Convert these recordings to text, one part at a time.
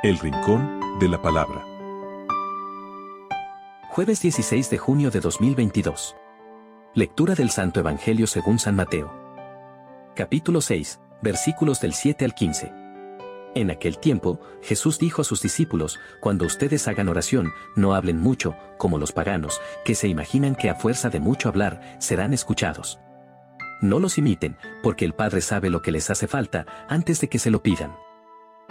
El Rincón de la Palabra. Jueves 16 de junio de 2022. Lectura del Santo Evangelio según San Mateo. Capítulo 6, versículos del 7 al 15. En aquel tiempo, Jesús dijo a sus discípulos, cuando ustedes hagan oración, no hablen mucho, como los paganos, que se imaginan que a fuerza de mucho hablar, serán escuchados. No los imiten, porque el Padre sabe lo que les hace falta antes de que se lo pidan.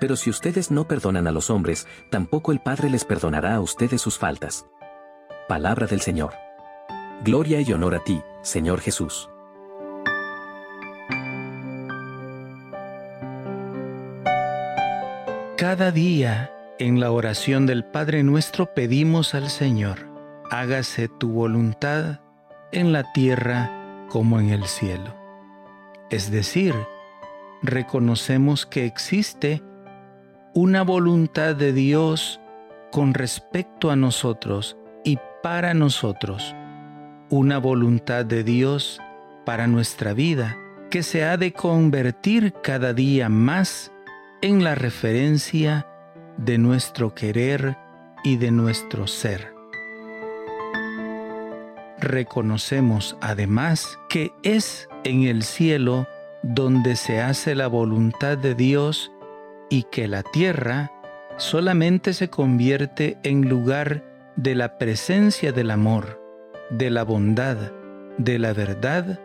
Pero si ustedes no perdonan a los hombres, tampoco el Padre les perdonará a ustedes sus faltas. Palabra del Señor. Gloria y honor a ti, Señor Jesús. Cada día, en la oración del Padre nuestro, pedimos al Señor, hágase tu voluntad en la tierra como en el cielo. Es decir, reconocemos que existe una voluntad de Dios con respecto a nosotros y para nosotros, una voluntad de Dios para nuestra vida que se ha de convertir cada día más en la referencia de nuestro querer y de nuestro ser. Reconocemos además que es en el cielo donde se hace la voluntad de Dios y que la tierra solamente se convierte en lugar de la presencia del amor, de la bondad, de la verdad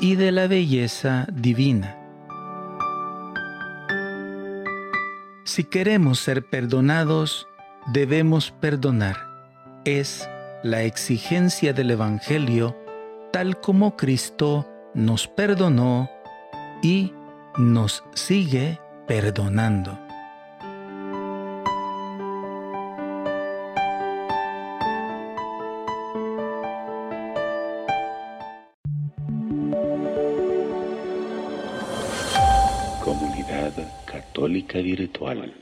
y de la belleza divina. Si queremos ser perdonados, debemos perdonar. Es la exigencia del Evangelio tal como Cristo nos perdonó y nos sigue perdonando. Comunidad Católica Virtual.